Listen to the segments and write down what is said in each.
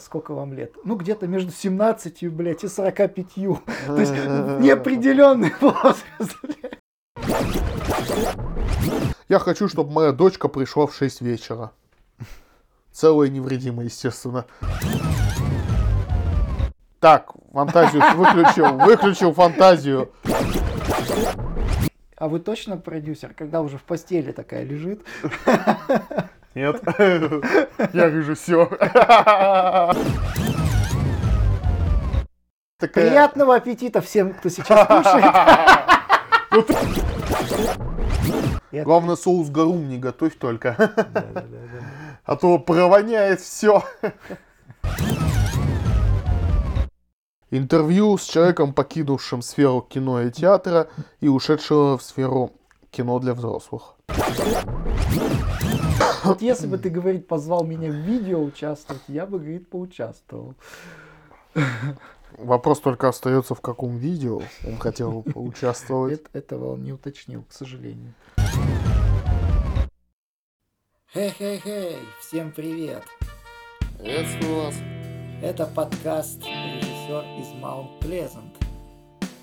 сколько вам лет? Ну, где-то между 17, блядь, и 45. То есть неопределенный возраст. Я хочу, чтобы моя дочка пришла в 6 вечера. Целая и невредимая, естественно. Так, фантазию выключил, выключил фантазию. А вы точно продюсер, когда уже в постели такая лежит? Нет, я режиссер. Такая... Приятного аппетита всем, кто сейчас кушает. Главное, соус гарум не готовь только. А то провоняет все. Интервью с человеком, покинувшим сферу кино и театра и ушедшего в сферу кино для взрослых. Вот если бы ты, говорит, позвал меня в видео участвовать, я бы, говорит, поучаствовал. Вопрос только остается, в каком видео он хотел бы поучаствовать. Этого он не уточнил, к сожалению. Хей-хей-хей, всем привет! Приветствую вас. Это подкаст «Режиссер из Маунт Плезант».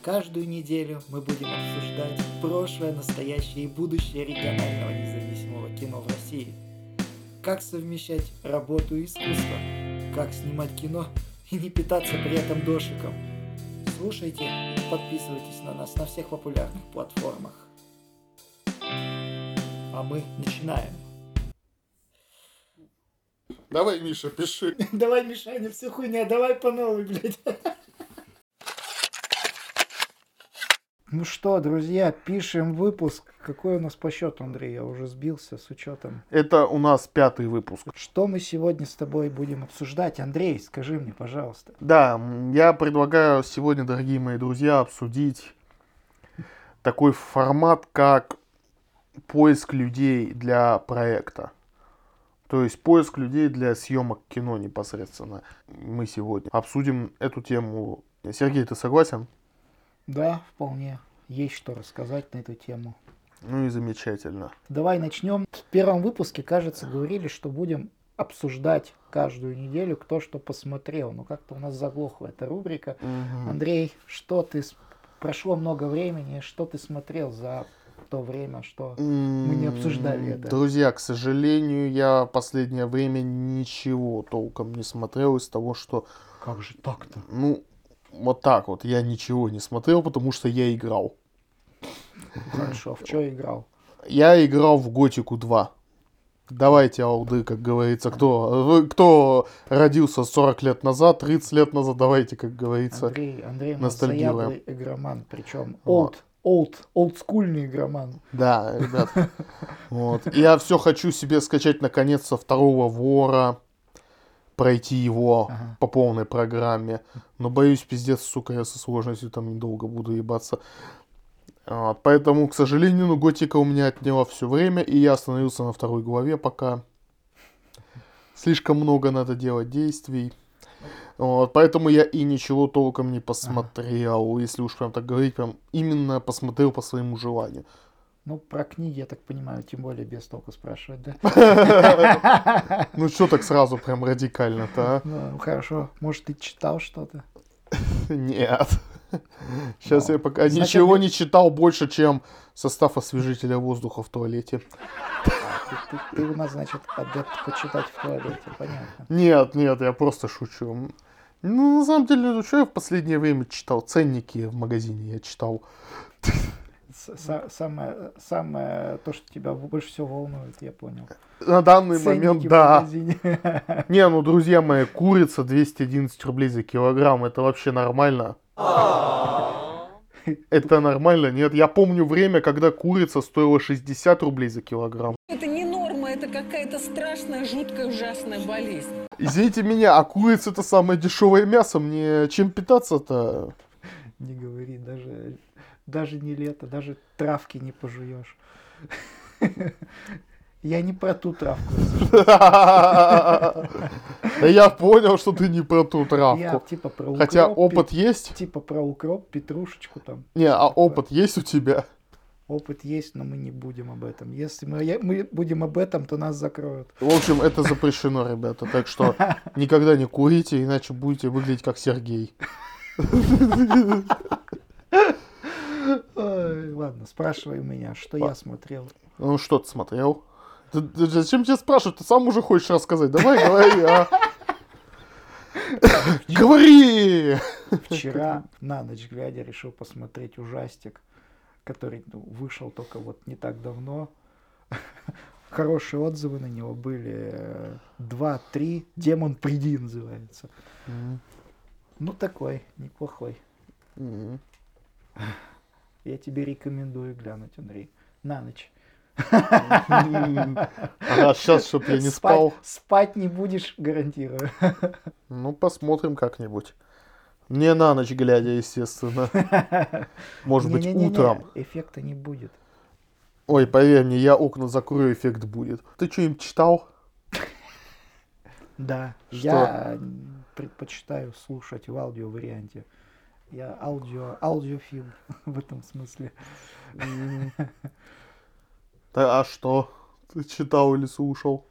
Каждую неделю мы будем обсуждать прошлое, настоящее и будущее регионального независимого кино в России. Как совмещать работу и искусство, как снимать кино и не питаться при этом дошиком. Слушайте и подписывайтесь на нас на всех популярных платформах. А мы начинаем. Давай, Миша, пиши. Давай, Мишаня, все хуйня, давай по новой, блядь. Ну что, друзья, пишем выпуск. Какой у нас по счету, Андрей? Я уже сбился с учетом. Это у нас пятый выпуск. Что мы сегодня с тобой будем обсуждать? Андрей, скажи мне, пожалуйста. Да, я предлагаю сегодня, дорогие мои друзья, обсудить такой формат, как поиск людей для проекта. То есть поиск людей для съемок кино непосредственно. Мы сегодня обсудим эту тему. Сергей, ты согласен? Да, вполне. Есть что рассказать на эту тему. Ну и замечательно. Давай начнем. В первом выпуске, кажется, говорили, что будем обсуждать каждую неделю, кто что посмотрел. Но как-то у нас заглохла эта рубрика. Мгм. Андрей, что ты... Прошло много времени, что ты смотрел за то время, что... Мы не обсуждали это. Друзья, к сожалению, я последнее время ничего толком не смотрел из того, что, Как же так-то? ну, вот так вот, я ничего не смотрел, потому что я играл. Хорошо, в что играл? Я играл в Готику 2. Давайте, алды, как говорится, кто, кто родился 40 лет назад, 30 лет назад, давайте, как говорится. Андрей, Андрей ностальгируем. игроман, причем Вот. old, old, олдскульный игроман. Да, ребят. Вот. Я все хочу себе скачать наконец-то второго вора, пройти его Ага. по полной программе. Но боюсь, пиздец, сука, я со сложностью там недолго буду ебаться. Вот, поэтому, к сожалению, ну, Готика у меня отняла все время, и я остановился на второй главе пока. Слишком много надо делать действий. Вот, поэтому я и ничего толком не посмотрел, если уж прям так говорить, прям именно посмотрел по своему желанию. Ну, про книги, я так понимаю, тем более без толку спрашивать, да? Ну что так сразу прям радикально-то, Ну, хорошо. Может, ты читал что-то? а? Нет. Сейчас Ну, я пока ничего не читал больше, чем состав освежителя воздуха в туалете. Ты у нас, значит, адепт почитать в туалете, понятно. Нет, нет, я просто шучу. Ну, на самом деле, ну, что я в последнее время читал? Ценники в магазине я читал. Самое, самое, то, что тебя больше всего волнует, я понял. На данный Ценники момент, да. магазине. Не, ну, друзья мои, курица 211 рублей за килограмм, это вообще нормально? Это нормально? Нет, я помню время, когда курица стоила 60 рублей за килограмм. Это не норма, это какая-то страшная, жуткая, ужасная болезнь. Извините меня, а курица это самое дешевое мясо, мне чем питаться-то? Не говори, даже, даже не лето, даже травки не пожуешь. Я не про ту травку. Да я понял, что ты не про ту Я травку. типа про укроп. Хотя опыт есть? Типа про укроп, петрушечку там. Не, а опыт есть у тебя? Опыт есть, но мы не будем об этом. Если мы, я- мы будем об этом, то нас закроют. В общем, это запрещено, ребята. Так что никогда не курите, иначе будете выглядеть как Сергей. Ладно, спрашивай меня, что я смотрел. Ну что ты смотрел? Ты- ты зачем тебе спрашивать? Ты сам уже хочешь рассказать. Давай, говори, а. Говори! Вчера на ночь глядя решил посмотреть ужастик, который ну, вышел только вот не так давно. Хорошие отзывы на него были. Два, три. Демон приди называется. М, Ну такой, неплохой. м. Я тебе рекомендую глянуть, Андрей. На ночь. Ага, сейчас, чтоб я не спал. Спать не будешь, гарантирую. Ну, посмотрим как-нибудь. Не на ночь глядя, естественно. Может быть, утром. Эффекта не будет. Ой, поверь мне, я окна закрою, эффект будет. Ты что-нибудь читал? Да, Что? я предпочитаю слушать в аудио варианте. Я аудио, аудиофил в этом смысле. Да, а что? Ты читал или слушал?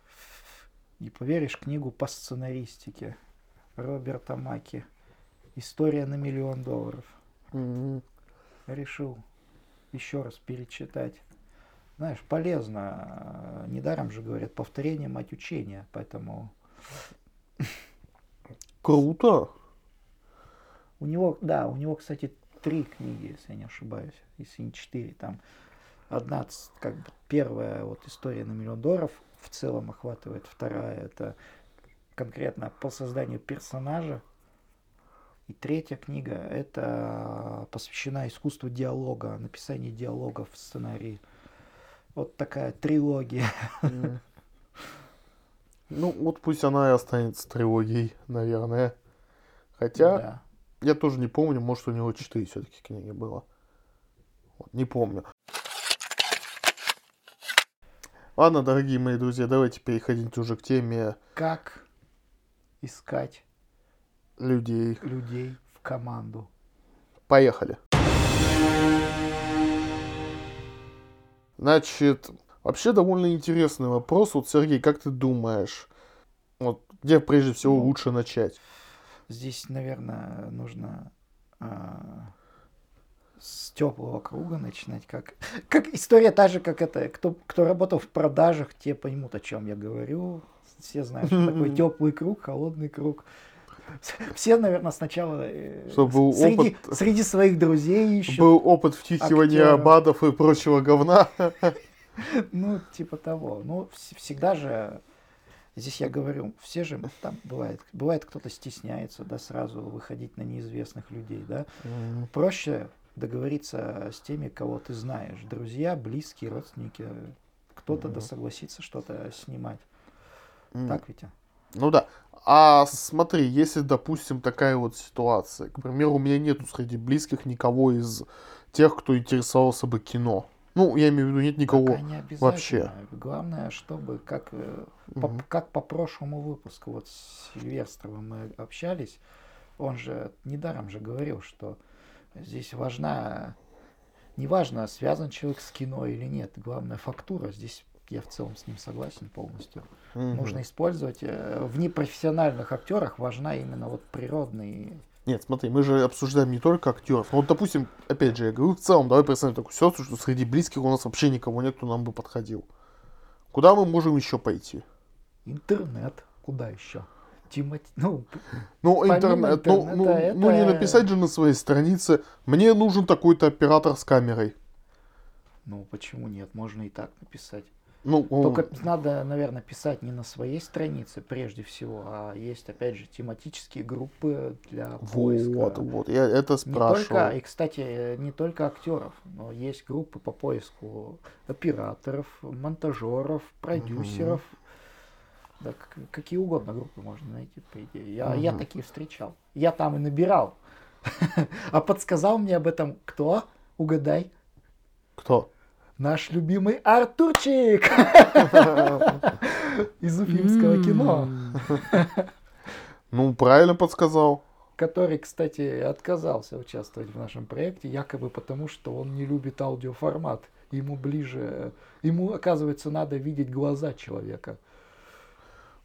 Не поверишь, книгу по сценаристике Роберта Маки. История на миллион долларов. Решил еще раз перечитать. Знаешь, полезно. э, Недаром же говорят, повторение мать учения. Поэтому Круто. У него, да, у него, кстати, три книги, если я не ошибаюсь, если не четыре. Там одна, как бы первая вот история на миллион долларов в целом охватывает, вторая это конкретно по созданию персонажа. И третья книга это посвящена искусству диалога, написанию диалогов в сценарии. Вот такая трилогия. Ну, вот пусть она и останется трилогией, наверное. Хотя, Да. Я тоже не помню, может, у него четыре все-таки книги было. Не помню. Ладно, дорогие мои друзья, давайте переходить уже к теме Как искать людей. людей в команду? Поехали. Значит, вообще довольно интересный вопрос. Вот, Сергей, как ты думаешь, вот где прежде всего Ну, лучше начать? Здесь, наверное, нужно а, с теплого круга начинать. Как, как история та же, как это. Кто, кто работал в продажах, те поймут, о чем я говорю. Все знают, что такое теплый круг, холодный круг. Все, наверное, сначала э, Чтобы был среди, опыт. среди своих друзей ищут. Был опыт втихивания актера. абадов и прочего говна. Ну, типа того. Ну, вс- всегда же, здесь я говорю, все же там бывает, бывает кто-то стесняется, да, сразу выходить на неизвестных людей, да. Проще договориться с теми, кого ты знаешь. Друзья, близкие, родственники. Кто-то да Мгм. согласится что-то снимать. М, Так а? Ну да. А смотри, если, допустим, такая вот ситуация, к примеру, у меня нету среди близких никого из тех, кто интересовался бы кино. Ну, я имею в виду, нет никого. Пока не обязательно. вообще. Главное, чтобы, как, э, по, как по прошлому выпуску, вот с Сильвестровым мы общались, он же недаром же говорил, что здесь важна, неважно, связан человек с кино или нет, главное фактура. Здесь я в целом с ним согласен полностью. Мгм. Нужно использовать э, в непрофессиональных актерах важна именно вот природный. Нет, смотри, мы же обсуждаем не только актеров. Вот, допустим, опять же, я говорю, в целом, давай представим такую ситуацию, что среди близких у нас вообще никого нет, кто нам бы подходил. Куда мы можем еще пойти? Интернет. Куда еще? Тимати... Ну, Ну, интернет, ну, ну, интернета, ну, не это- написать же на своей странице, мне нужен такой-то оператор с камерой. ну почему нет? Можно и так написать. Ну, Только надо, наверное, писать не на своей странице прежде всего, а есть, опять же, тематические группы для поиска. вот, вот, я это Не спрашивал. только, и, кстати, не только актеров, но есть группы по поиску операторов, монтажеров, продюсеров. Да, к- какие угодно группы можно найти, по идее. Я, я Мгм. такие встречал. Я там и набирал. А подсказал мне об этом кто? Угадай. Кто? Наш любимый Артурчик из уфимского кино, Ну, правильно подсказал. который, кстати, отказался участвовать в нашем проекте, якобы потому, что он не любит аудиоформат ему ближе, ему, оказывается, надо видеть глаза человека.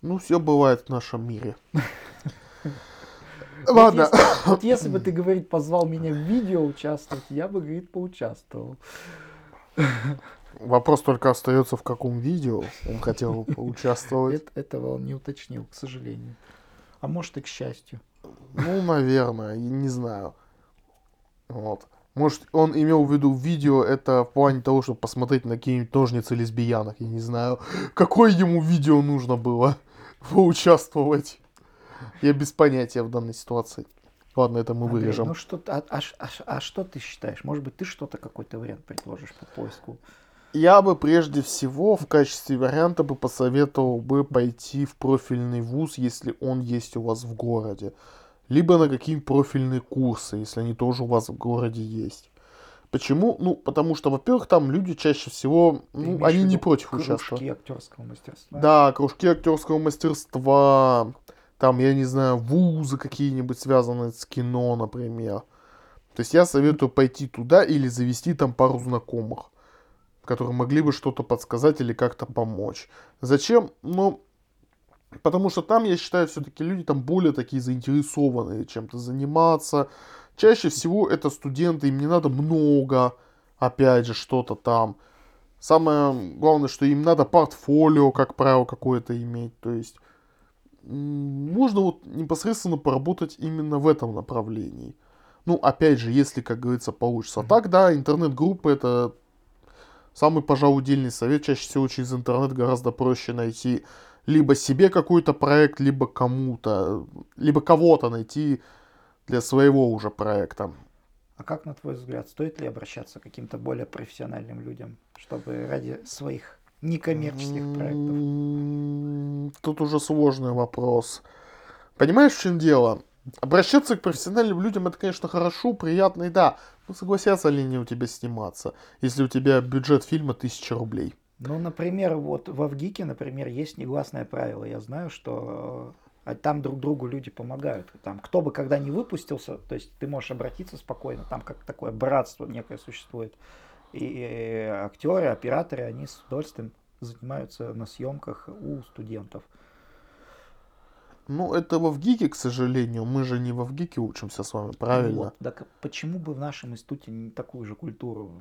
Ну, все бывает в нашем мире. Вот Ладно. если- Вот если бы ты, говорит, позвал меня в видео участвовать, я бы, говорит, поучаствовал. Вопрос только остается, в каком видео он хотел поучаствовать. Эт- Этого он не уточнил, к сожалению. А может и к счастью. Ну, наверное, не знаю. Вот. Может, он имел в виду видео это в плане того, чтобы посмотреть на какие-нибудь ножницы лесбиянок. Я не знаю, какое ему видео нужно было поучаствовать. Я без понятия в данной ситуации. Ладно, это мы Андрей, вырежем. ну что, а, а а а что ты считаешь? Может быть, ты что-то, какой-то вариант предложишь по поиску? Я бы прежде всего в качестве варианта бы посоветовал бы пойти в профильный вуз, если он есть у вас в городе. Либо на какие-нибудь профильные курсы, если они тоже у вас в городе есть. Почему? Ну, потому что, во-первых, там люди чаще всего, Ты ну, они не против кружки участвовать. актерского мастерства? Да, кружки актерского мастерства, там, я не знаю, вузы какие-нибудь связанные с кино, например. То есть я советую пойти туда или завести там пару знакомых, которые могли бы что-то подсказать или как-то помочь. Зачем? Ну, потому что там, я считаю, все-таки люди там более такие заинтересованные чем-то заниматься. Чаще всего это студенты, им не надо много, опять же, что-то там. Самое главное, что им надо портфолио, как правило, какое-то иметь. То есть можно вот непосредственно поработать именно в этом направлении. Ну, опять же, если, как говорится, получится. А так, да, интернет-группы это самый, пожалуй, дельный совет. Чаще всего через интернет гораздо проще найти либо себе какой-то проект, либо кому-то, либо кого-то найти для своего уже проекта. А как, на твой взгляд, стоит ли обращаться к каким-то более профессиональным людям, чтобы ради своих некоммерческих проектов? Тут уже сложный вопрос. Понимаешь, в чем дело? Обращаться к профессиональным людям это, конечно, хорошо, приятно и да. Но согласятся ли они у тебя сниматься, если у тебя бюджет фильма 1000 рублей? Ну, например, вот во ВГИКе, например, есть негласное правило. Я знаю, что э, там друг другу люди помогают. Там, кто бы когда не выпустился, то есть ты можешь обратиться спокойно, там как такое братство некое существует. И э, актеры, операторы, они с удовольствием занимаются на съемках у студентов. Ну, это во ВГИКе, к сожалению. Мы же не во ВГИКе учимся с вами, правильно? Вот. Так почему бы в нашем институте не такую же культуру,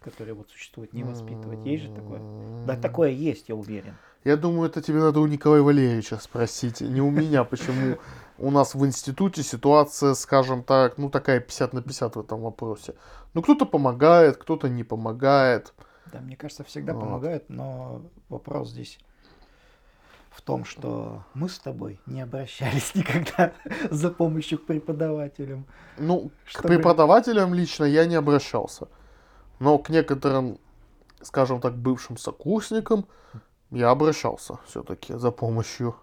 которая вот существует, не воспитывать? Есть же такое? Да, такое есть, я уверен. Я думаю, это тебе надо у Николая Валерьевича спросить, не у меня, почему у нас в институте ситуация, скажем так, ну такая 50 на 50 в этом вопросе. Ну кто-то помогает, кто-то не помогает. Да, мне кажется, всегда Вот. помогают, но вопрос здесь в том, что мы с тобой не обращались никогда за помощью к преподавателям. Ну, к Чтобы- преподавателям лично я не обращался. Но к некоторым, скажем так, бывшим сокурсникам я обращался все-таки за помощью.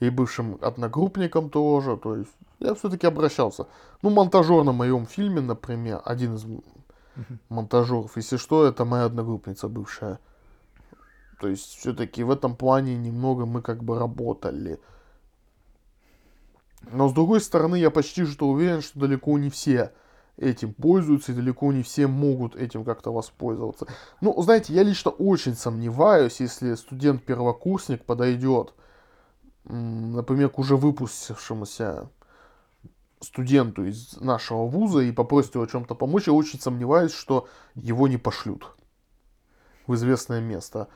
И бывшим одногруппникам тоже. То есть я все-таки обращался. Ну, монтажер на моем фильме, например, один из монтажеров, если что, это моя одногруппница бывшая. То есть все-таки в этом плане немного мы как бы работали. Но с другой стороны, я почти что уверен, что далеко не все этим пользуются и далеко не все могут этим как-то воспользоваться. Ну, знаете, я лично очень сомневаюсь, если студент-первокурсник подойдет, например, к уже выпустившемуся студенту из нашего вуза и попросит его чем-то помочь, я очень сомневаюсь, что его не пошлют в известное место.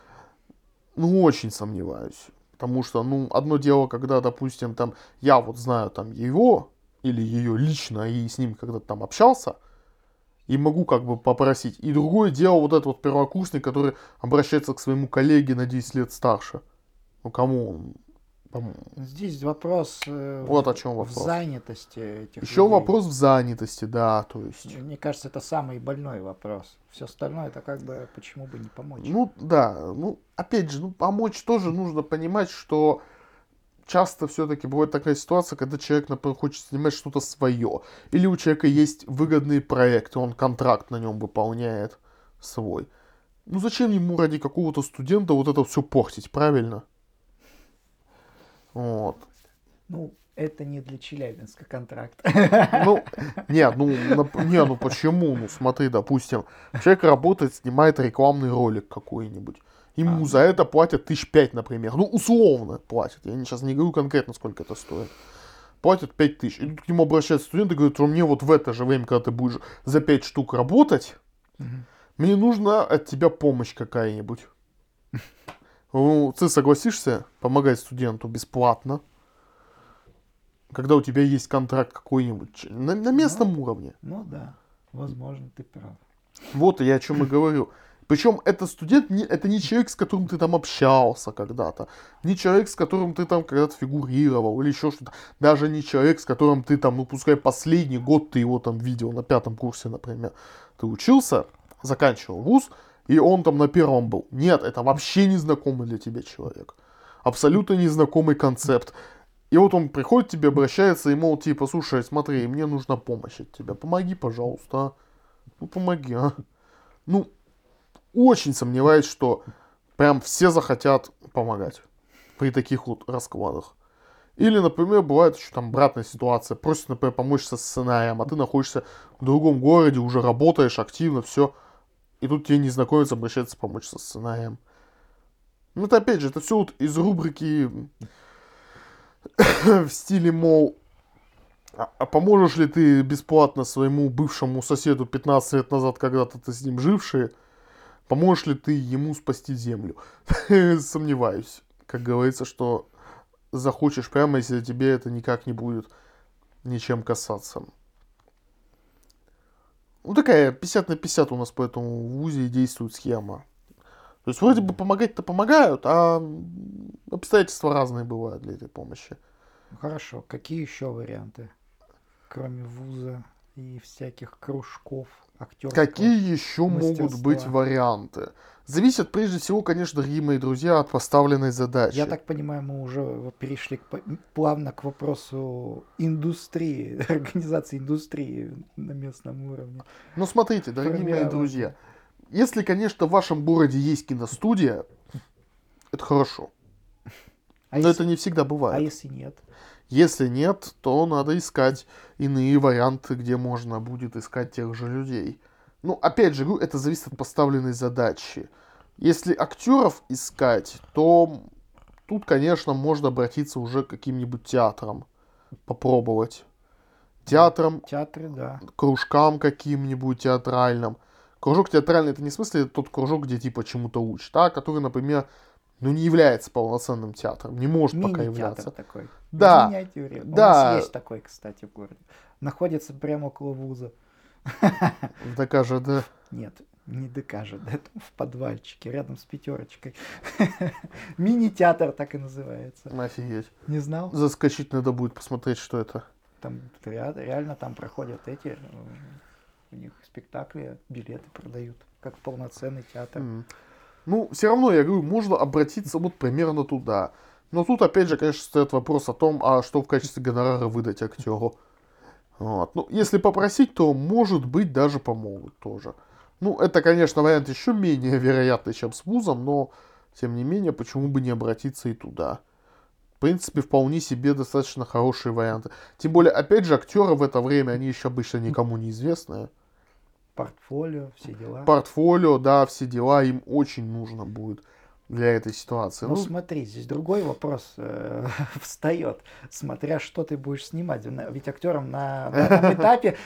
Ну, очень сомневаюсь. Потому что, ну, одно дело, когда, допустим, там, я вот знаю там его или ее лично и с ним когда-то там общался, и могу как бы попросить. И другое дело вот этот вот первокурсник, который обращается к своему коллеге на 10 лет старше. Ну, кому он? Здесь вопрос э, Вот в- о чем в вопрос. занятости этих Еще людей. вопрос в занятости, да, то есть. Мне кажется, это самый больной вопрос. Все остальное это как бы почему бы не помочь. Ну, да, ну, опять же, ну, помочь тоже нужно понимать, что часто все-таки бывает такая ситуация, когда человек, например, хочет снимать что-то свое. Или у человека есть выгодные проекты, он контракт на нем выполняет свой. Ну, зачем ему ради какого-то студента вот это все портить, правильно? Вот. Ну, Это не для Челябинска контракт. Ну, нет, ну, не, ну почему? Ну, смотри, допустим, человек работает, снимает рекламный ролик какой-нибудь. Ему А. за это платят тысяч пять, например. Ну, условно платят. Я сейчас не говорю конкретно, сколько это стоит. Платят пять тысяч. И тут к нему обращаются студенты и говорят, что мне вот в это же время, когда ты будешь за пять штук работать, Мгм. мне нужна от тебя помощь какая-нибудь. Ну, ты согласишься помогать студенту бесплатно, когда у тебя есть контракт какой-нибудь на, на местном уровне. Ну да, возможно, ты прав. Вот я о чем и говорю. Причем это студент, не, это не человек, с которым ты там общался когда-то, не человек, с которым ты там когда-то фигурировал или еще что-то, даже не человек, с которым ты там, ну пускай последний год ты его там видел на пятом курсе, например, ты учился, заканчивал вуз, и он там на первом был. Нет, это вообще незнакомый для тебя человек. Абсолютно незнакомый концепт. И вот он приходит к тебе, обращается, и мол, типа, слушай, смотри, мне нужна помощь от тебя, помоги, пожалуйста, а. Ну, помоги, а. Ну, очень сомневаюсь, что прям все захотят помогать при таких вот раскладах. Или, например, бывает еще там обратная ситуация. Просят, например, помочь со сценарием, а ты находишься в другом городе, уже работаешь активно, все. И тут тебе незнакомец обращается помочь со сценарием. Ну, это опять же, это все вот из рубрики в стиле, мол, а, а поможешь ли ты бесплатно своему бывшему соседу 15 лет назад, когда-то ты с ним живший, поможешь ли ты ему спасти землю? Сомневаюсь. Как говорится, что захочешь прямо, если тебе это никак не будет ничем касаться. Ну, такая 50 на 50 у нас по этому в ВУЗе действует схема. То есть вроде бы помогать-то помогают, а обстоятельства разные бывают для этой помощи. Хорошо, какие еще варианты? Кроме вуза и всяких кружков, актерского. Какие еще могут мастерства. быть варианты? Зависит прежде всего, конечно, дорогие мои друзья, от поставленной задачи. Я так понимаю, мы уже перешли к плавно к вопросу индустрии, организации индустрии на местном уровне. Ну, смотрите, дорогие мои друзья, если, конечно, в вашем городе есть киностудия, это хорошо. А Но если, это не всегда а бывает. если нет? Если нет, то надо искать иные варианты, где можно будет искать тех же людей. Ну, опять же, это зависит от поставленной задачи. Если актеров искать, то тут, конечно, можно обратиться уже к каким-нибудь театрам. Попробовать. Театрам, Театры, да. кружкам каким-нибудь театральным. Кружок театральный это не в смысле тот кружок, где типа чему-то учат, а который, например, ну не является полноценным театром, не может пока являться. такой. Да, В миниатюре. У да. нас есть такой, кстати, в городе. Находится прямо около вуза. В ДКЖД. Нет, не докажет, это в подвальчике, рядом с пятерочкой. Мини-театр так и называется. Офигеть. Не знал? Заскочить надо будет посмотреть, что это. Там ре- реально там проходят эти, э, у них спектакли, билеты продают, как полноценный театр. М. Ну, все равно, я говорю, можно обратиться вот примерно туда. Но тут, опять же, конечно, стоит вопрос о том, а что в качестве гонорара выдать актеру. Вот. Ну, если попросить, то, может быть, даже помогут тоже. Ну, это, конечно, вариант еще менее вероятный, чем с вузом, но, тем не менее, почему бы не обратиться и туда. В принципе, вполне себе достаточно хорошие варианты. Тем более, опять же, актеры в это время, они еще обычно никому не известные. Портфолио, все дела. Портфолио, да, все дела им очень нужно будет для этой ситуации. Ну, Ну, смотри, здесь другой вопрос э, встает, смотря что ты будешь снимать. Ведь актерам на данном этапе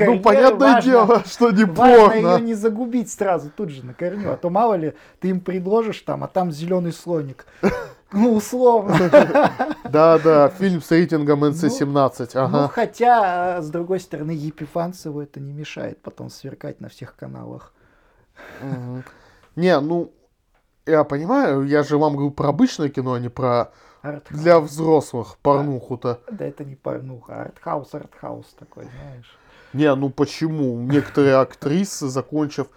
ну, понятное важно- дело, что не Важно ее порно. не загубить сразу тут же на корню, а то мало ли ты им предложишь там, а там зеленый слоник. Ну, условно. Да-да, фильм с рейтингом NC-17, Ну, ага. хотя, а, с другой стороны, Епифанцеву это не мешает потом сверкать на всех каналах. Не, ну, я понимаю, я же вам говорю про обычное кино, а не про Артхаус. для взрослых порнуху-то. Да это не порнуха, а артхаус, артхаус такой, знаешь. Не, ну почему? Некоторые актрисы, закончив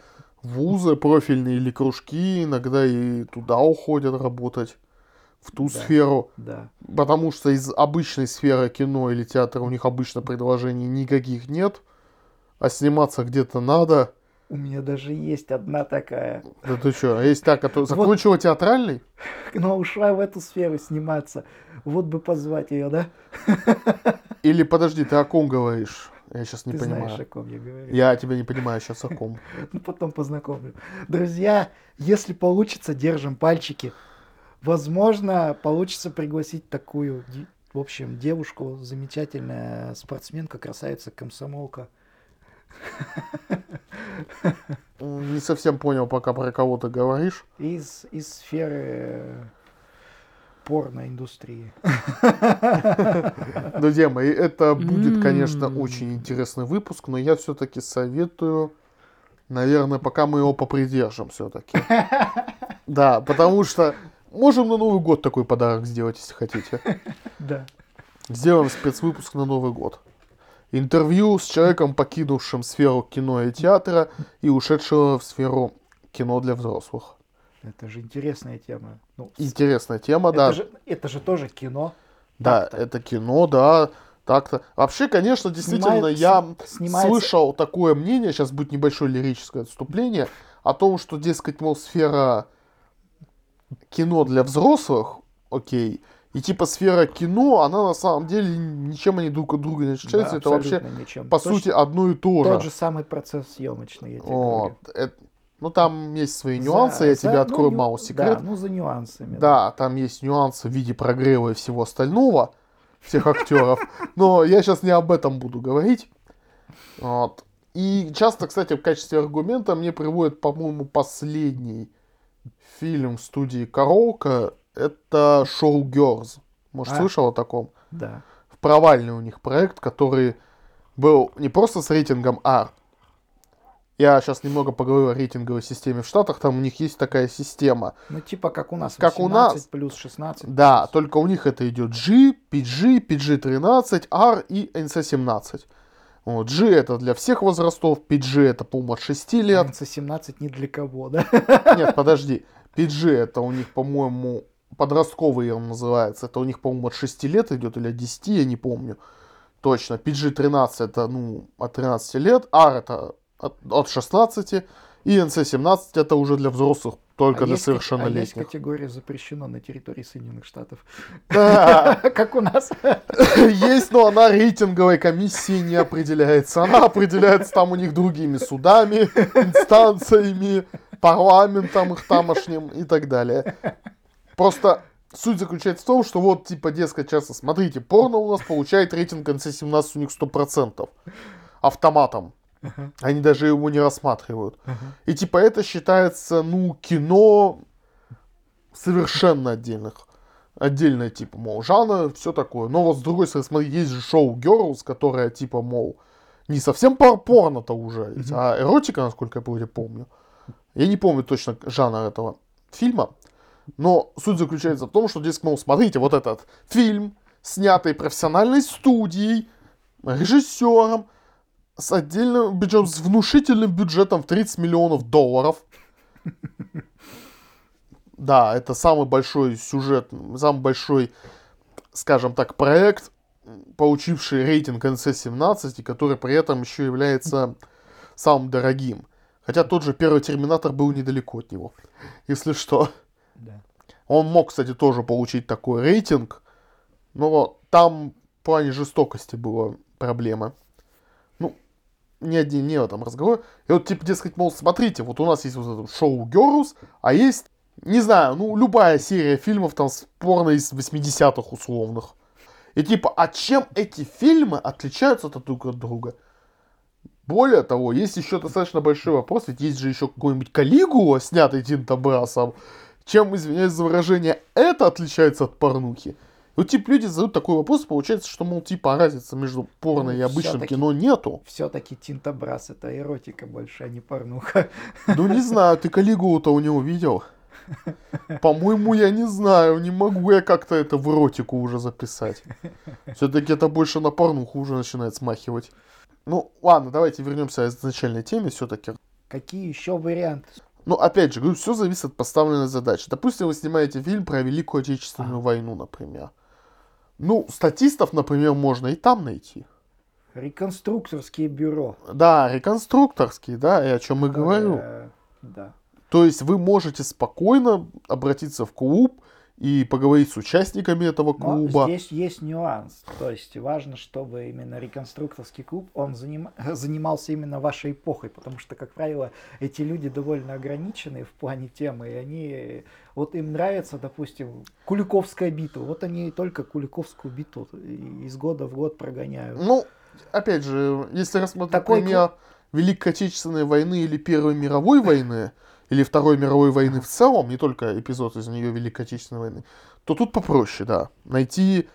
вузы профильные или кружки, иногда и туда уходят работать, в ту Да. сферу. Да. Потому что из обычной сферы кино или театра у них обычно предложений никаких нет, а сниматься где-то надо. У меня даже есть одна такая. Да ты что, а есть та, которая закончила театральный? Но ушла в эту сферу сниматься. Вот бы позвать ее, да? Или подожди, ты о ком говоришь? Я сейчас не Ты понимаю. знаешь, о ком я говорю. Я тебя не понимаю сейчас о ком. Ну, потом познакомлю. Друзья, если получится, держим пальчики. Возможно, получится пригласить такую, в общем, девушку, замечательная спортсменка, красавица, комсомолка. Не совсем понял пока про кого ты говоришь. Из, из сферы порноиндустрии. Друзья мои, это будет, конечно, очень интересный выпуск, но я все-таки советую, наверное, пока мы его попридержим все-таки. Да, потому что можем на Новый год такой подарок сделать, если хотите. Да. Сделаем спецвыпуск на Новый год. Интервью с человеком, покинувшим сферу кино и театра и ушедшего в сферу кино для взрослых. Это же интересная тема. Ну, Интересная тема, это, да. же, это же тоже кино. Да, так-то. это кино, да, так-то. Вообще, конечно, действительно, Снимает- я снимается- слышал такое мнение, сейчас будет небольшое лирическое отступление, о том, что, дескать, мол, сфера кино для взрослых, окей, и типа сфера кино, она на самом деле ничем они друг от друга не отличаются, Да, это вообще, ничем. по Точ- сути, одно и то Тот же. же самый процесс съемочный, я тебе Вот. говорю. Это- ну, там есть свои За- нюансы, я за- тебе ну, открою ню- мало секрет. Да, ну за нюансами. Да, там есть нюансы в виде прогрева и всего остального, всех актеров. Но я сейчас не об этом буду говорить. Вот. И часто, кстати, в качестве аргумента мне приводят, по-моему, последний фильм студии Коровка. Это Шоу Girls. Может, А. слышал о таком? Да. Провальный у них проект, который был не просто с рейтингом А. Я сейчас немного поговорю о рейтинговой системе в Штатах. Там у них есть такая система. Ну, типа как у нас. Как у 18 нас. плюс 16. Да, только у них это идет G, PG, PG-13, R и NC-17. Вот, G это для всех возрастов, PG это, по-моему, от 6 лет. NC-17 не для кого, да? Нет, подожди. PG это у них, по-моему, подростковый он называется. Это у них, по-моему, от 6 лет идет или от 10, я не помню. Точно. PG-13 это, ну, от 13 лет. R это от, от 16. И NC-17 это уже для взрослых, только А для есть ка- А есть совершеннолетних. категория запрещено на территории Соединенных Штатов. Как у нас. Есть, но она рейтинговой комиссией не определяется. Она определяется там у них другими судами, инстанциями, парламентом их тамошним и так далее. Просто суть заключается в том, что вот, типа, дескать, часто, смотрите, порно у нас получает рейтинг NC-17 у них 100%. Автоматом. Они даже его не рассматривают. И типа это считается, ну, кино совершенно отдельных. Отдельное, типа, мол, жанр, все такое. Но вот с другой стороны, смотри, есть же шоу Girls, которая, типа, мол, не совсем пор- порно-то уже, есть, а эротика, насколько я помню. Я не помню точно жанр этого фильма, но суть заключается в том, что здесь, мол, смотрите, вот этот фильм, снятый профессиональной студией, режиссером, с отдельным бюджетом, с внушительным бюджетом в 30 миллионов долларов. Да, это самый большой сюжет, самый большой, скажем так, проект, получивший рейтинг NC-17, и который при этом еще является самым дорогим. Хотя тот же первый Терминатор был недалеко от него, если что. Да. Он мог, кстати, тоже получить такой рейтинг, но там в плане жестокости была проблема. Ну, не один, не этом разговор. И вот, типа, дескать, мол, смотрите, вот у нас есть вот это шоу Girls, а есть, не знаю, ну, любая серия фильмов там спорно из 80-х условных. И типа, а чем эти фильмы отличаются друг от друга? Более того, есть еще достаточно большой вопрос, ведь есть же еще какой-нибудь Калигула, снятый Тинто Брасом. Чем, извиняюсь за выражение, это отличается от порнухи? Вот типа люди задают такой вопрос, получается, что, мол, типа, а разницы между порно Ну, и обычным кино нету. Все-таки Тинтобрас это эротика больше, а не порнуха. Ну, не знаю, ты Калигулу-то у него видел? По-моему, я не знаю, не могу я как-то это в эротику уже записать. Все-таки это больше на порнуху уже начинает смахивать. Ну, ладно, давайте вернемся к изначальной теме все-таки. Какие еще варианты? Ну, опять же, говорю, все зависит от поставленной задачи. Допустим, вы снимаете фильм про Великую Отечественную войну, например. Ну, статистов, например, можно и там найти. Реконструкторские бюро. Да, реконструкторские, да, и о чем мы говорю. Э, Да. То есть вы можете спокойно обратиться в клуб и поговорить с участниками этого Но клуба. здесь есть нюанс. То есть важно, чтобы именно реконструкторский клуб, он заним- занимался именно вашей эпохой, потому что, как правило, эти люди довольно ограничены в плане темы, и они, вот им нравится, допустим, Куликовская битва, вот они только Куликовскую битву из года в год прогоняют. Ну, опять же, если рассмотреть Такой пример Великой Отечественной войны или Первой мировой войны, или Второй мировой войны в целом, не только эпизод из нее Великой Отечественной войны, то тут попроще, да. Найти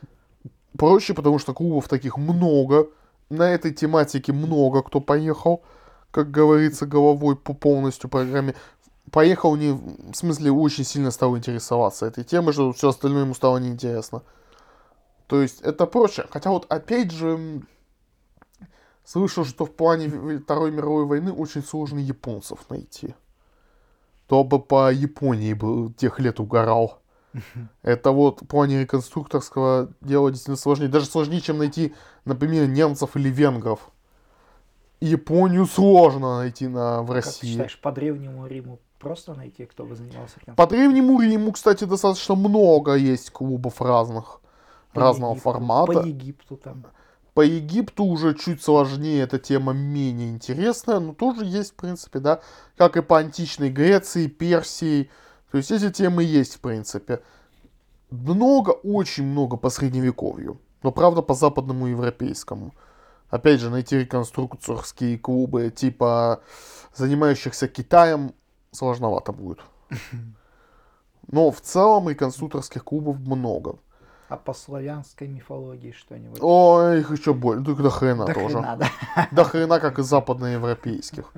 проще, потому что клубов таких много, на этой тематике много кто поехал, как говорится, головой по полностью программе. Поехал не в смысле очень сильно стал интересоваться этой темой, что все остальное ему стало неинтересно. То есть это проще. Хотя вот опять же, слышал, что в плане Второй мировой войны очень сложно японцев найти. То бы по Японии бы тех лет угорал. Это вот в плане реконструкторского дела действительно сложнее. Даже сложнее, чем найти, например, немцев или венгров. Японию сложно найти на, в Как ты России. считаешь, по Древнему Риму просто найти, кто бы занимался реконструкцией? По Древнему Риму, кстати, достаточно много есть клубов разных, По разного Египту- формата. По Египту там. По Египту уже чуть сложнее, эта тема менее интересная, но тоже есть, в принципе, да, как и по античной Греции, Персии. То есть эти темы есть, в принципе. Много, очень много по средневековью, но правда по западному европейскому. Опять же, найти реконструкторские клубы типа занимающихся Китаем сложновато будет. Но в целом реконструкторских клубов много. А по славянской мифологии что-нибудь? Ой, их еще больше. Ну, до хрена Да тоже. хрена, да. До хрена, как и западноевропейских.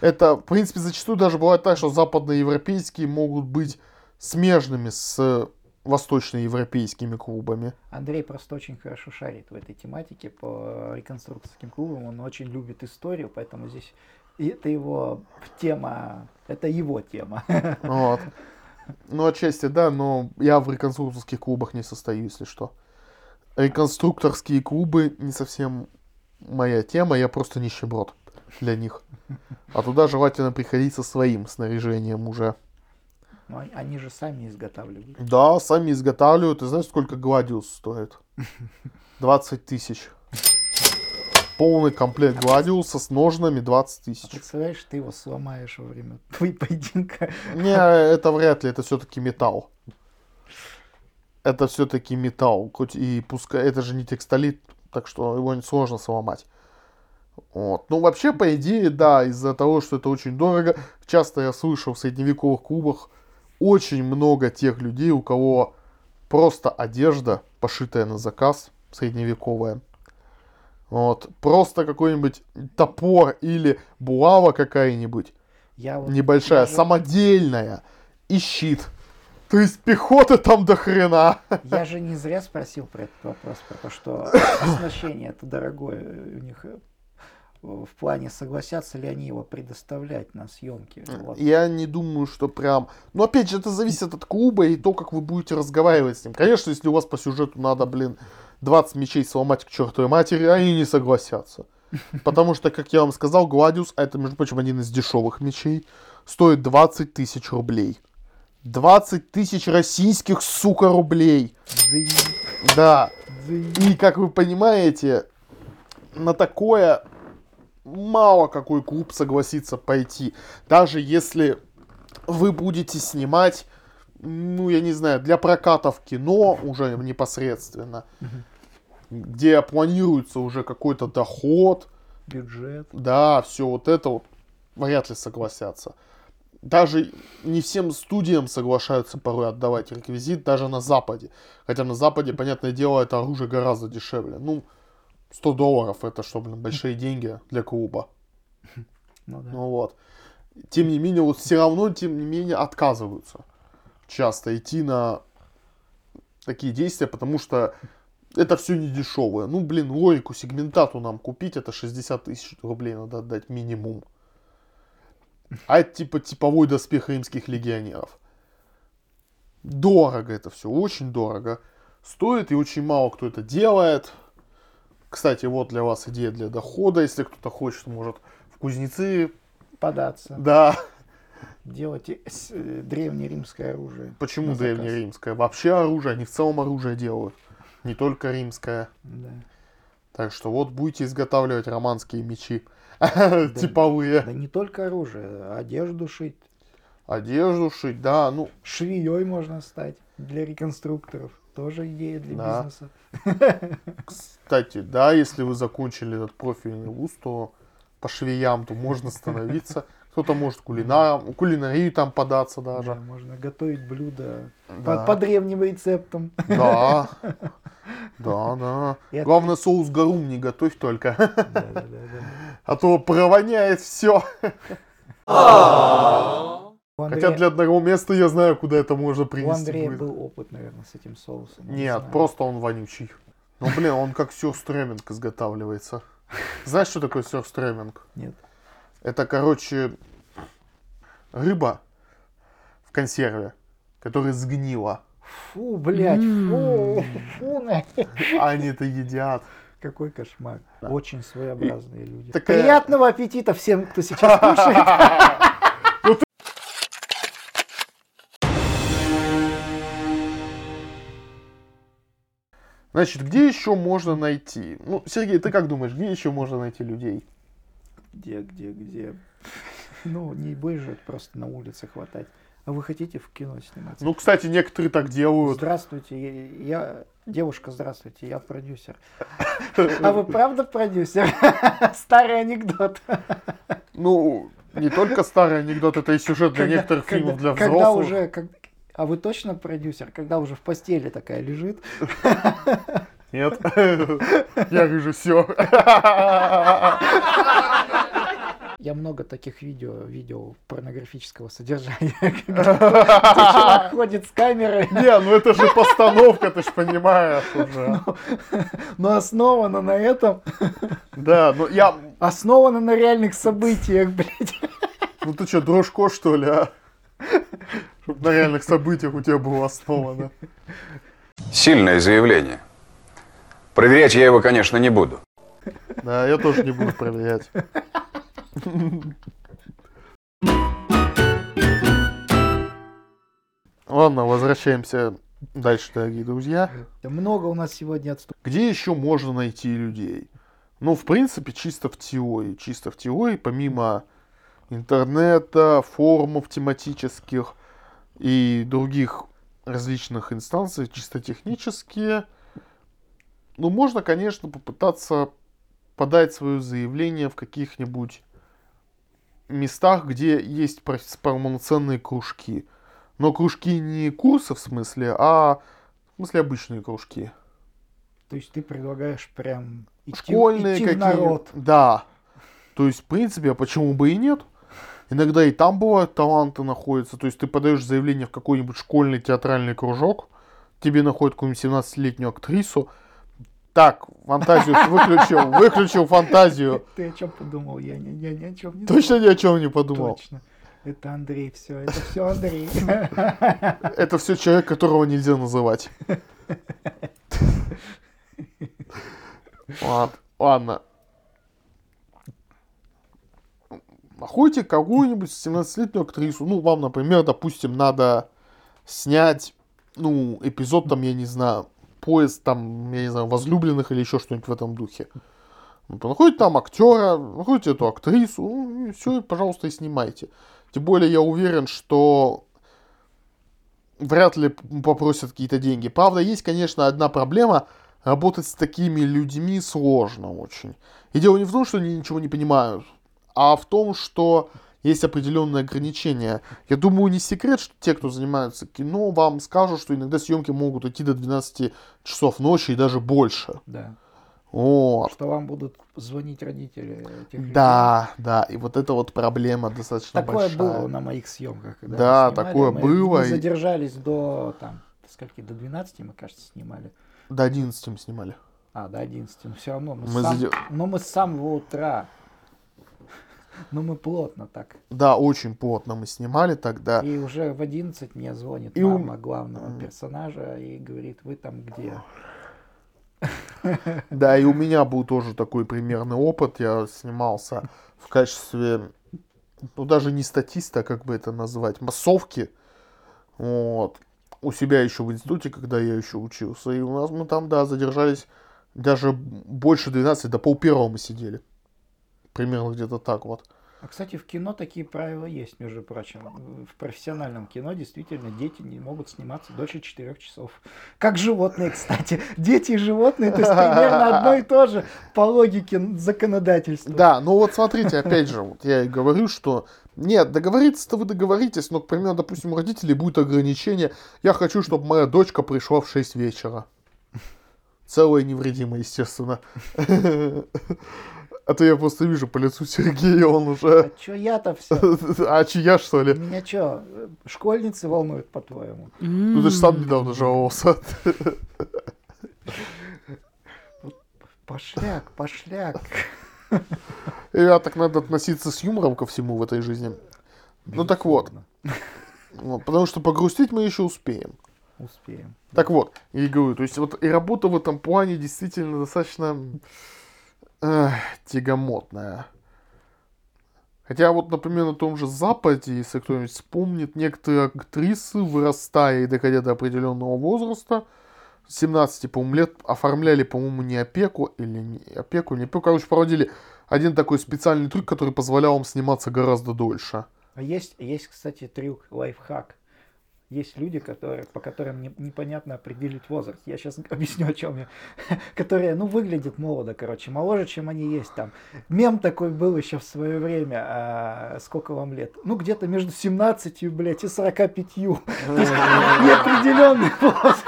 Это, в принципе, зачастую даже бывает так, что западноевропейские могут быть смежными с восточноевропейскими клубами. Андрей просто очень хорошо шарит в этой тематике по реконструкторским клубам. Он очень любит историю, поэтому здесь и это его тема, это его тема. Вот. Ну, отчасти, да, но я в реконструкторских клубах не состою, если что. Реконструкторские клубы не совсем моя тема, я просто нищеброд для них. А туда желательно приходить со своим снаряжением уже. Но они- они же сами изготавливают. Да, сами изготавливают. Ты знаешь, сколько гладиус стоит? 20 тысяч. Полный комплект гладиуса с ножнами 20 А тысяч. представляешь, ты его сломаешь во время твоей поединка. Не, это вряд ли, это все-таки металл. Это все-таки металл. Хоть и пускай это же не текстолит, так что его сложно сломать. Вот. Ну, вообще, по идее, да, из-за того, что это очень дорого, часто я слышал в средневековых клубах очень много тех людей, у кого просто одежда, пошитая на заказ, средневековая. Вот. Просто какой-нибудь топор или булава какая-нибудь Я вот небольшая, даже- самодельная и щит. То есть пехоты там до хрена. Я же не зря спросил про этот вопрос, про то, что оснащение это дорогое у них э, в плане согласятся ли они его предоставлять на съемки. Вот. Я не думаю, что прям... Но опять же, это зависит от клуба и то, как вы будете разговаривать с ним. Конечно, если у вас по сюжету надо, блин, 20 мечей сломать к чертовой матери, они не согласятся. Потому что, как я вам сказал, Гладиус, а это, между прочим, один из дешевых мечей, стоит 20 тысяч рублей. 20 тысяч российских, сука, рублей. Да. И, как вы понимаете, на такое мало какой клуб согласится пойти. Даже если вы будете снимать, ну, я не знаю, для проката в кино уже непосредственно, где планируется уже какой-то доход, Бюджет. да, все вот это вот, вряд ли согласятся. Даже не всем студиям соглашаются порой отдавать реквизит, даже на Западе. Хотя на Западе, понятное дело, это оружие гораздо дешевле. Ну, 100 долларов это что, блин, большие деньги для клуба. Ну да. Ну вот. Тем не менее, вот все равно, тем не менее, отказываются часто идти на такие действия, потому что это все не дешевое. Ну, блин, логику, сегментату нам купить, это 60 тысяч рублей надо отдать минимум. А это типа типовой доспех римских легионеров. Дорого это все, очень дорого. Стоит и очень мало кто это делает. Кстати, вот для вас идея для дохода. Если кто-то хочет, может в кузнецы. Податься. Да. Делать с- э, древнеримское оружие. Почему древнеримское? Вообще оружие, они в целом оружие делают. Не только римское. Да. Так что вот будете изготавливать романские мечи. Типовые. Да не только оружие, одежду шить. Одежду шить, да, ну, Швеей можно стать для реконструкторов. Тоже идея для Да. бизнеса. кстати, да, если вы закончили этот профильный вуз, то по швеям то можно становиться. Кто-то может кулинаром, кулинарию там податься Да, даже. можно готовить блюда Да. по, по древним рецептам. Да. Да, да. От- Главное, соус гарум не готовь только. Да, да, да, да. А то провоняет все. У Хотя Андрея, для одного места я знаю, куда это можно у принести. Андрея будет. был опыт, наверное, с этим соусом. не Нет, знаю. просто он вонючий. Ну, блин, он как сюрстреминг изготавливается. Знаешь, что такое сюрстреминг? Нет. Это, короче, рыба в консерве, которая сгнила. Фу, блядь, фу, фу, они это едят. Какой кошмар. Очень своеобразные люди. такая- Приятного аппетита всем, кто сейчас кушает. Значит, где еще можно найти? Ну, Сергей, ты как думаешь, где еще можно найти людей? Где, где, где? Ну, не же просто на улице хватать. А вы хотите в кино сниматься? Ну, кстати, некоторые так делают. Здравствуйте, я, девушка, здравствуйте, я продюсер. А вы правда продюсер? Старый анекдот. Ну, не только старый анекдот, это и сюжет для Когда- некоторых когда- фильмов для Когда взрослых. уже, как- а вы точно продюсер? Когда уже в постели такая лежит? Нет, я режиссер. Я много таких видео видел порнографического содержания. Когда чувак ходит с камерой, Не, ну это же постановка, ты ж понимаешь уже. но основано на этом, Да, ну я... основано на реальных событиях, блядь. Ну ты что, дрожко, что ли, а? Чтоб на реальных событиях у тебя было основано. Сильное заявление. Проверять я его, конечно, не буду. Да, я тоже не буду проверять. Ладно, возвращаемся дальше, дорогие друзья. Много у нас сегодня отступ. Где еще можно найти людей? Ну, в принципе, чисто в теории. Чисто в теории, помимо интернета, форумов тематических и других различных инстанций, чисто технические, ну, можно, конечно, попытаться подать свое заявление в каких-нибудь местах, где есть полноценные кружки. Но кружки не курсы в смысле, а в смысле обычные кружки. То есть ты предлагаешь прям идти, Школьные идти в какие народ. Да. То есть, в принципе, а почему бы и нет? Иногда и там бывают таланты находятся. То есть ты подаешь заявление в какой-нибудь школьный театральный кружок, тебе находят какую-нибудь 17-летнюю актрису. Так, фантазию выключил, выключил фантазию. Ты о чем подумал? Я, не, я ни о чем не Точно ни о чем не подумал. Точно. Это Андрей, все, это все Андрей. Это все человек, которого нельзя называть. Ладно, ладно. Находите какую-нибудь 17-летнюю актрису. Ну, вам, например, допустим, надо снять, ну, эпизод там, я не знаю, поезд там, я не знаю, возлюбленных или еще что-нибудь в этом духе. Ну, находите там актера, находите эту актрису, ну, все, пожалуйста, и снимайте. Тем более я уверен, что вряд ли попросят какие-то деньги. Правда, есть, конечно, одна проблема. Работать с такими людьми сложно очень. И дело не в том, что они ничего не понимают, а в том, что есть определенные ограничения. Я думаю, не секрет, что те, кто занимаются кино, вам скажут, что иногда съемки могут идти до 12 часов ночи и даже больше. Да. Вот. Что вам будут звонить родители этих людей. Да, да, и вот эта вот проблема достаточно Такое большая. было на моих съемках. когда Да, снимали. такое Мы- было, Мы задержались до, там, скольки, до 12, мы, кажется, снимали. До 11 мы снимали. А, до 11. Но все равно мы, Мы сам- задер- но мы с самого утра. Но мы плотно так. Да, очень плотно мы снимали тогда. И уже в 11 мне звонит И мама главного персонажа и говорит, вы там где? Да, и у меня был тоже такой примерный опыт. Я снимался в качестве, ну даже не статиста, как бы это назвать, массовки. Вот. У себя еще в институте, когда я еще учился. И у нас мы там, да, задержались даже больше 12, до пол первого мы сидели. Примерно где-то так вот. А, кстати, в кино такие правила есть, между прочим. В профессиональном кино действительно дети не могут сниматься дольше 4 часов. Как животные, кстати. Дети и животные, то есть примерно одно и то же по логике законодательства. Да, ну вот смотрите, опять же, вот я и говорю, что нет, договориться-то вы договоритесь, но, к примеру, допустим, у родителей будет ограничение. Я хочу, чтобы моя дочка пришла в 6 вечера. Целая невредимая, естественно. А то я просто вижу по лицу Сергея, он А уже... чё я-то все? А чья, что ли? Меня что, школьницы волнуют, по-твоему? Ну ты же сам недавно жаловался. Пошляк, пошляк. Ребят, так надо относиться с юмором ко всему в этой жизни. Ну так вот. Вот, Потому что погрустить мы еще успеем. Успеем. Так вот, я и говорю, то есть вот и работа в этом плане действительно достаточно эх, тягомотная. Хотя вот, например, на том же Западе, если кто-нибудь вспомнит, некоторые актрисы, вырастая и доходя до определенного возраста, 17, по-моему, лет, оформляли, по-моему, не опеку, или не опеку, не опеку, короче, проводили один такой специальный трюк, который позволял им сниматься гораздо дольше. А есть, есть, кстати, трюк, лайфхак. Есть люди, которые, по которым не- непонятно определить возраст. Я сейчас объясню, о чем я. Которые, ну, выглядят молодо, короче, моложе, чем они есть там. Мем такой был еще в свое время. а, сколько вам лет? Ну, где-то между 17, блядь, и 45. То есть неопределенный возраст.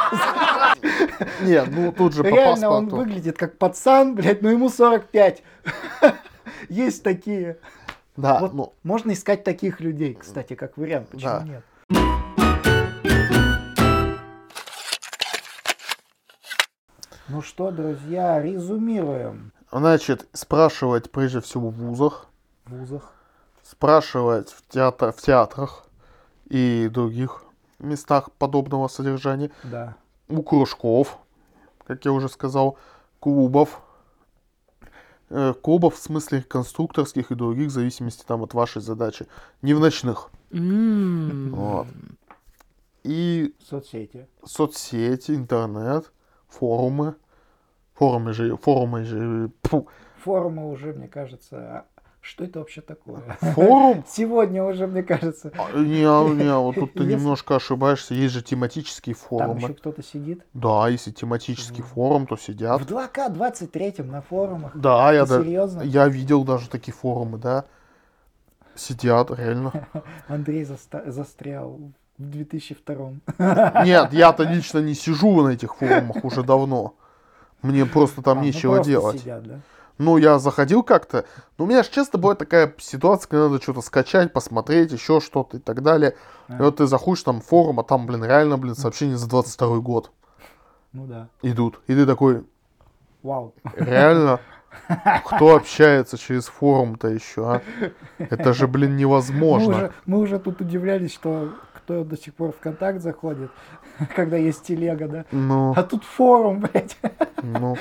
Не, ну тут же по Реально он выглядит как пацан, блядь, но ему 45. Есть такие. Да, Вот ну, можно искать таких людей, кстати, как вариант. Почему Да. нет? Ну что, друзья, резюмируем. Значит, спрашивать прежде всего в вузах, В вузах. спрашивать в, театр, в театрах и других местах подобного содержания, Да. у кружков, как я уже сказал, клубов, Э, клубов в смысле конструкторских и других, в зависимости там от вашей задачи, не в ночных. Вот. И Соцсети. соцсети, интернет, форумы, форумы же, форумы же, пфу, Форумы уже, мне кажется, а что это вообще такое? форум Сегодня уже, мне кажется, А, Не, не, вот тут ты немножко ошибаешься. Есть же тематические там форумы. еще кто-то сидит. Да, если тематический форум, то В сидят. 2К23 на форумах. Да, я, серьезно? я видел даже такие форумы, да. Сидят, реально. Андрей застрял в 2002 Нет, я-то лично не сижу на этих форумах уже давно. Мне просто там А, ну нечего просто делать. сидят, да? Ну, я заходил как-то. Но у меня же часто бывает такая ситуация, когда надо что-то скачать, посмотреть, еще что-то и так далее. И А. вот ты заходишь там в форум, а там, блин, реально, блин, сообщения за 22 год Ну да. идут. И ты такой, Вау. Реально? Кто общается через форум-то еще, а? Это же, блин, Мы невозможно. уже, мы уже тут удивлялись, что кто до сих пор в контакт заходит, когда есть телега, да? Ну, А тут форум, блядь. ну.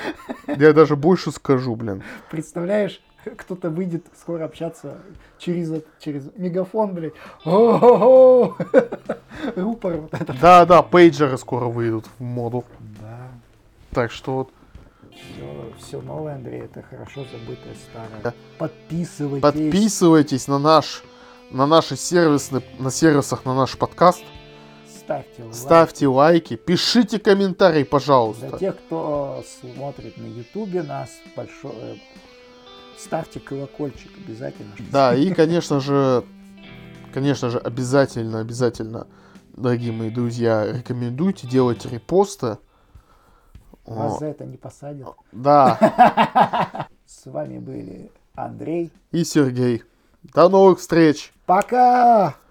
Я даже больше скажу, блин. Представляешь, кто-то выйдет скоро общаться через, через мегафон, блядь. О-хо-хо! Рупор вот этот. Да-да, пейджеры скоро выйдут в моду. Да, Так что вот все, все новое, Андрей, это хорошо забытое старое. Да. Подписывайтесь. подписывайтесь на наш на наши сервисы, на сервисах на наш подкаст. Ставьте лайк. Ставьте лайки, пишите комментарии, пожалуйста. тех, кто смотрит на Ютубе нас, большое... ставьте колокольчик обязательно. Да, и, конечно же, конечно же, обязательно, обязательно, дорогие мои друзья, рекомендуйте делать репосты. Вас О, за это не посадят. Да, С вами были Андрей. и Сергей. До новых встреч! Пока!